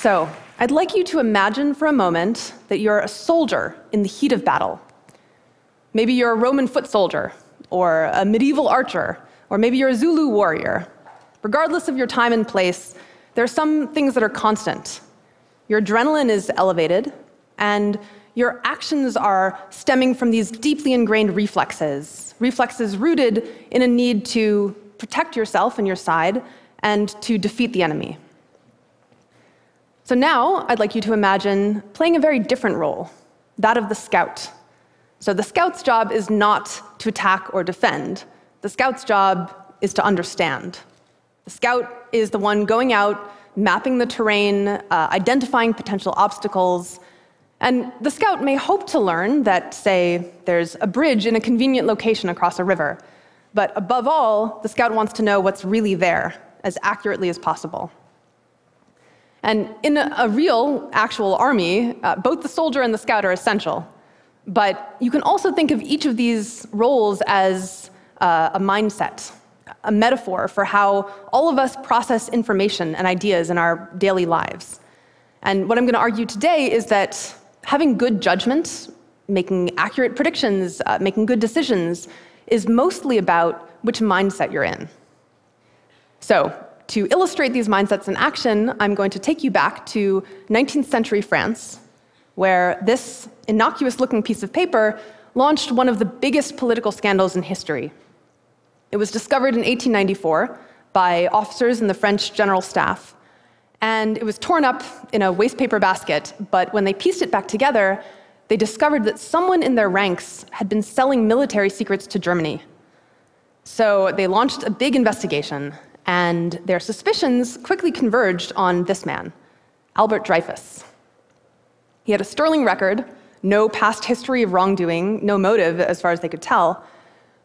So, I'd like you to imagine for a moment that you're a soldier in the heat of battle. Maybe you're a Roman foot soldier, or a medieval archer, or maybe you're a Zulu warrior. Regardless of your time and place, there are some things that are constant. Your adrenaline is elevated, and your actions are stemming from these deeply ingrained reflexes, reflexes rooted in a need to protect yourself and your side and to defeat the enemy. So now I'd like you to imagine playing a very different role, that of the scout. So the scout's job is not to attack or defend. The scout's job is to understand. The scout is the one going out, mapping the terrain, uh, identifying potential obstacles, and the scout may hope to learn that, say, there's a bridge in a convenient location across a river. But above all, the scout wants to know what's really there as accurately as possible. And in a, real, actual army, uh, both the soldier and the scout are essential. But you can also think of each of these roles as uh, a mindset, a metaphor for how all of us process information and ideas in our daily lives. And what I'm going to argue today is that having good judgment, making accurate predictions, uh, making good decisions, is mostly about which mindset you're in. So, to illustrate these mindsets in action, I'm going to take you back to 19th century France, where this innocuous looking piece of paper launched one of the biggest political scandals in history. It was discovered in 1894 by officers in the French General Staff and it was torn up in a wastepaper basket. But when they pieced it back together, they discovered that someone in their ranks had been selling military secrets to Germany. So they launched a big investigation, and their suspicions quickly converged on this man, Alfred Dreyfus. He had a sterling record, no past history of wrongdoing, no motive as far as they could tell.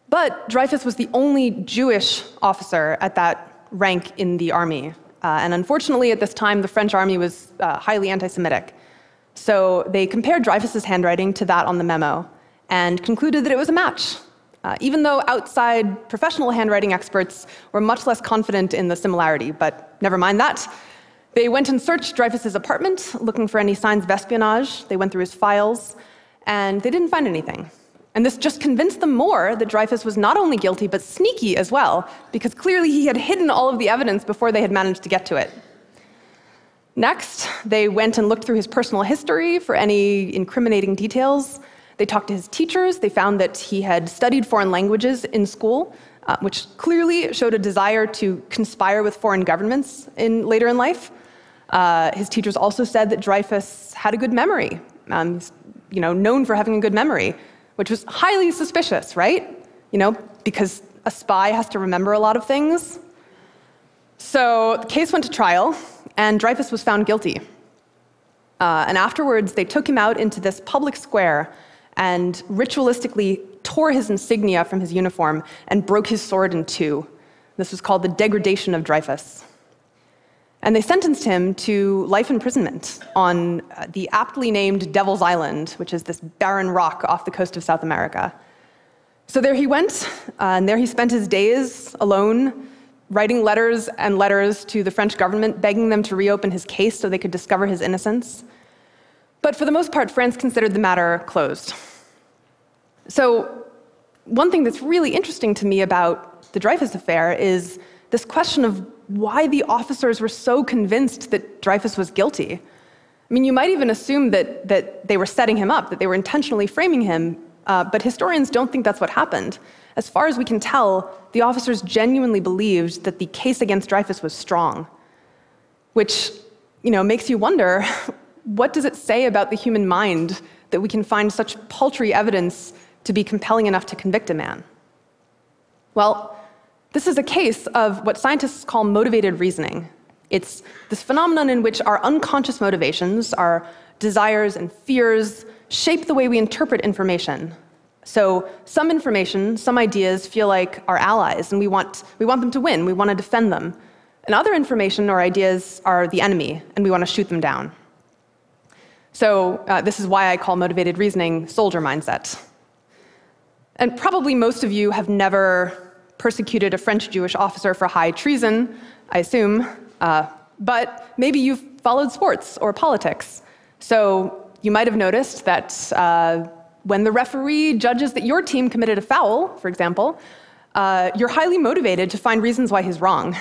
But Dreyfus was the only Jewish officer at that rank in the army, uh, and unfortunately, at this time, the French army was uh, highly anti Semitic. So they compared Dreyfus's handwriting to that on the memo and concluded that it was a match. Uh, even though outside professional handwriting experts were much less confident in the similarity, but never mind that. They went and searched Dreyfus's apartment looking for any signs of espionage. They went through his files, and they didn't find anything. And this just convinced them more that Dreyfus was not only guilty, but sneaky as well, because clearly he had hidden all of the evidence before they had managed to get to it. Next, they went and looked through his personal history for any incriminating details. They talked to his teachers. They found that he had studied foreign languages in school, uh, which clearly showed a desire to conspire with foreign governments in, later in life. Uh, his teachers also said that Dreyfus had a good memory. Um, you know, known for having a good memory which was highly suspicious, right? You know, because a spy has to remember a lot of things. So the case went to trial, and Dreyfus was found guilty. Uh, and afterwards, they took him out into this public square and ritualistically tore his insignia from his uniform and broke his sword in two. This was called the degradation of Dreyfus. And they sentenced him to life imprisonment on uh, the aptly named Devil's Island, which is this barren rock off the coast of South America. So there he went, uh, and there he spent his days alone, writing letters and letters to the French government, begging them to reopen his case so they could discover his innocence. But for the most part, France considered the matter closed. So, one thing that's really interesting to me about the Dreyfus affair is this question of why the officers were so convinced that Dreyfus was guilty. I mean, you might even assume that, that they were setting him up, that they were intentionally framing him, uh, but historians don't think that's what happened. As far as we can tell, the officers genuinely believed that the case against Dreyfus was strong, which you know, makes you wonder what does it say about the human mind that we can find such paltry evidence to be compelling enough to convict a man? Well, this is a case of what scientists call motivated reasoning. It's this phenomenon in which our unconscious motivations, our desires and fears, shape the way we interpret information. So some information, some ideas feel like our allies, and we want, we want them to win, we want to defend them. And other information or ideas are the enemy, and we want to shoot them down. So uh, this is why I call motivated reasoning soldier mindset. And probably most of you have never persecuted a French Jewish officer for high treason, I assume. Uh, but maybe you've followed sports or politics. So you might have noticed that uh, when the referee judges that your team committed a foul, for example, uh, you're highly motivated to find reasons why he's wrong.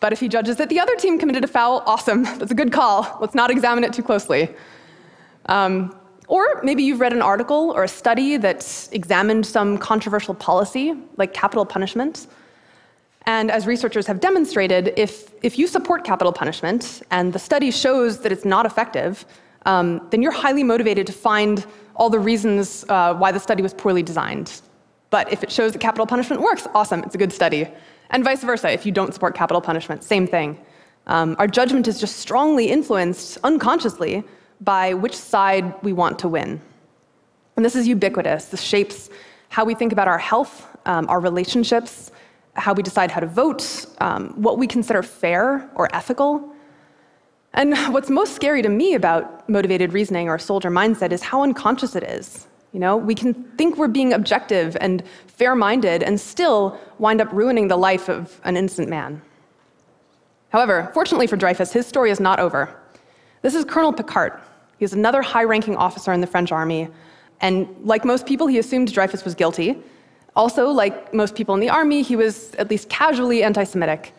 But if he judges that the other team committed a foul, awesome, that's a good call. Let's not examine it too closely. Um, or maybe you've read an article or a study that examined some controversial policy, like capital punishment. And as researchers have demonstrated, if, if you support capital punishment and the study shows that it's not effective, um, then you're highly motivated to find all the reasons uh, why the study was poorly designed. But if it shows that capital punishment works, awesome, it's a good study. And vice versa, if you don't support capital punishment, same thing. Um, our judgment is just strongly influenced unconsciously by which side we want to win. And this is ubiquitous. This shapes how we think about our health, um, our relationships, how we decide how to vote, um, what we consider fair or ethical. And what's most scary to me about motivated reasoning or soldier mindset is how unconscious it is. You know, we can think we're being objective and fair-minded and still wind up ruining the life of an innocent man. However, fortunately for Dreyfus, his story is not over. This is Colonel Picquart. He was another high-ranking officer in the French army, and like most people, he assumed Dreyfus was guilty. Also, like most people in the army, he was at least casually anti-Semitic.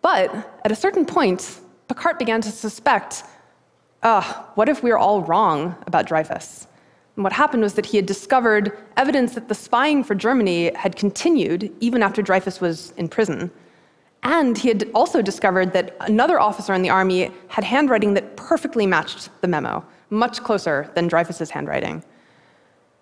But at a certain point, Picquart began to suspect, uh, what if we're all wrong about Dreyfus? And what happened was that he had discovered evidence that the spying for Germany had continued even after Dreyfus was in prison. And he had also discovered that another officer in the army had handwriting that perfectly matched the memo, much closer than Dreyfus's handwriting.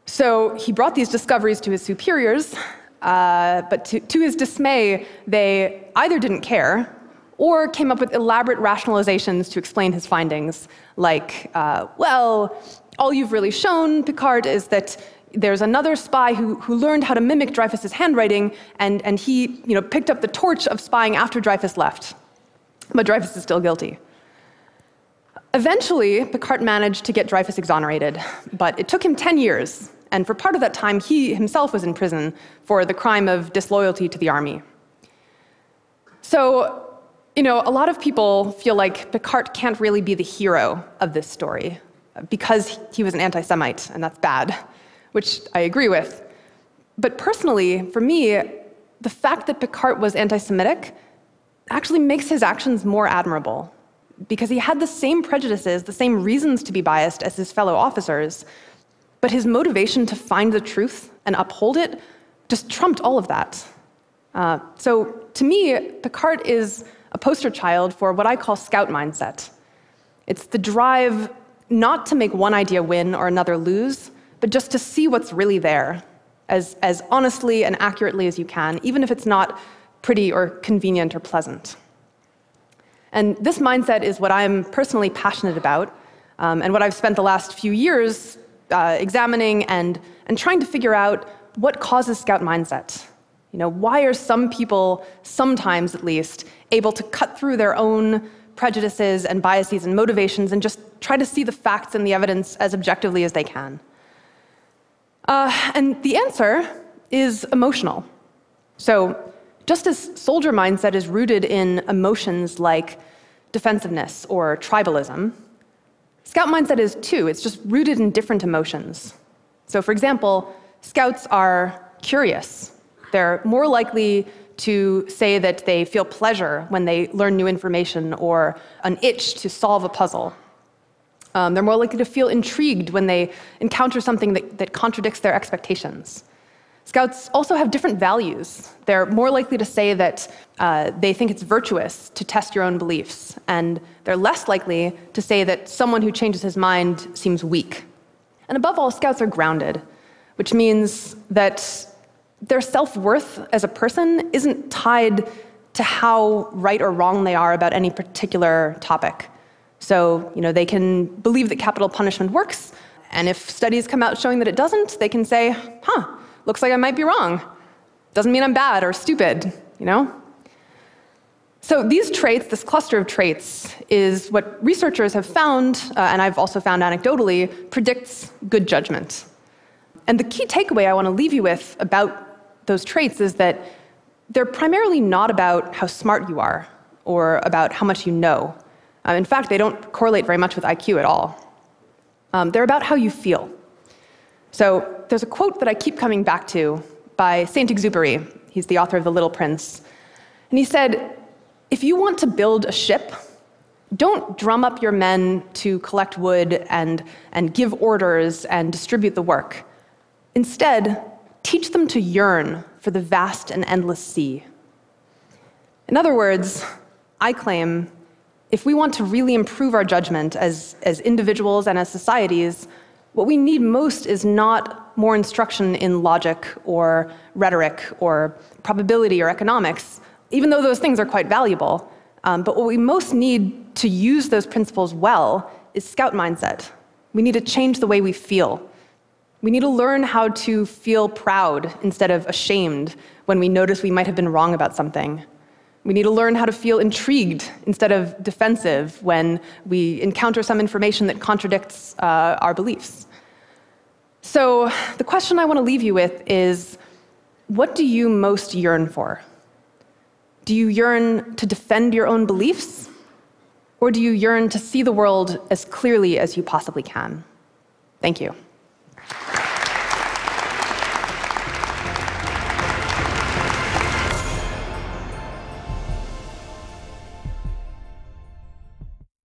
So he brought these discoveries to his superiors, uh, but to, to his dismay, they either didn't care or came up with elaborate rationalizations to explain his findings, like, uh, well, all you've really shown, Picquart, is that there's another spy who, who learned how to mimic Dreyfus's handwriting, and, and he you know, picked up the torch of spying after Dreyfus left. But Dreyfus is still guilty. Eventually, Picquart managed to get Dreyfus exonerated, but it took him 10 years, and for part of that time, he himself was in prison for the crime of disloyalty to the army. So, you know, a lot of people feel like Picquart can't really be the hero of this story because he was an anti-Semite, and that's bad, which I agree with. But personally, for me, the fact that Picquart was anti-Semitic actually makes his actions more admirable because he had the same prejudices, the same reasons to be biased as his fellow officers, but his motivation to find the truth and uphold it just trumped all of that. Uh, so to me, Picquart is a poster child for what I call scout mindset. It's the drive not to make one idea win or another lose, but just to see what's really there as, as honestly and accurately as you can, even if it's not pretty or convenient or pleasant. And this mindset is what I'm personally passionate about, um, and what I've spent the last few years uh, examining and, and trying to figure out what causes scout mindset. You know, why are some people, sometimes at least, able to cut through their own prejudices and biases and motivations and just try to see the facts and the evidence as objectively as they can. Uh, and the answer is emotional. So just as soldier mindset is rooted in emotions like defensiveness or tribalism, scout mindset is too. It's just rooted in different emotions. So for example, scouts are curious. They're more likely to say that they feel pleasure when they learn new information or an itch to solve a puzzle. Um, they're more likely to feel intrigued when they encounter something that, that contradicts their expectations. Scouts also have different values. They're more likely to say that uh, they think it's virtuous to test your own beliefs, and they're less likely to say that someone who changes his mind seems weak. And above all, scouts are grounded, which means that their self-worth as a person isn't tied to how right or wrong they are about any particular topic. So, you know, they can believe that capital punishment works, and if studies come out showing that it doesn't, they can say, huh, looks like I might be wrong. Doesn't mean I'm bad or stupid, you know? So these traits, this cluster of traits, is what researchers have found, uh, and I've also found anecdotally, predicts good judgment. And the key takeaway I want to leave you with about those traits is that they're primarily not about how smart you are or about how much you know. Um, in fact, they don't correlate very much with IQ at all. Um, they're about how you feel. So there's a quote that I keep coming back to by Saint Exupery. He's the author of The Little Prince. And he said, If you want to build a ship, don't drum up your men to collect wood and, and give orders and distribute the work. Instead, teach them to yearn for the vast and endless sea. In other words, I claim if we want to really improve our judgment as, as individuals and as societies, what we need most is not more instruction in logic or rhetoric or probability or economics, even though those things are quite valuable. Um, but what we most need to use those principles well is scout mindset. We need to change the way we feel. We need to learn how to feel proud instead of ashamed when we notice we might have been wrong about something. We need to learn how to feel intrigued instead of defensive when we encounter some information that contradicts uh, our beliefs. So, the question I want to leave you with is what do you most yearn for? Do you yearn to defend your own beliefs? Or do you yearn to see the world as clearly as you possibly can? Thank you.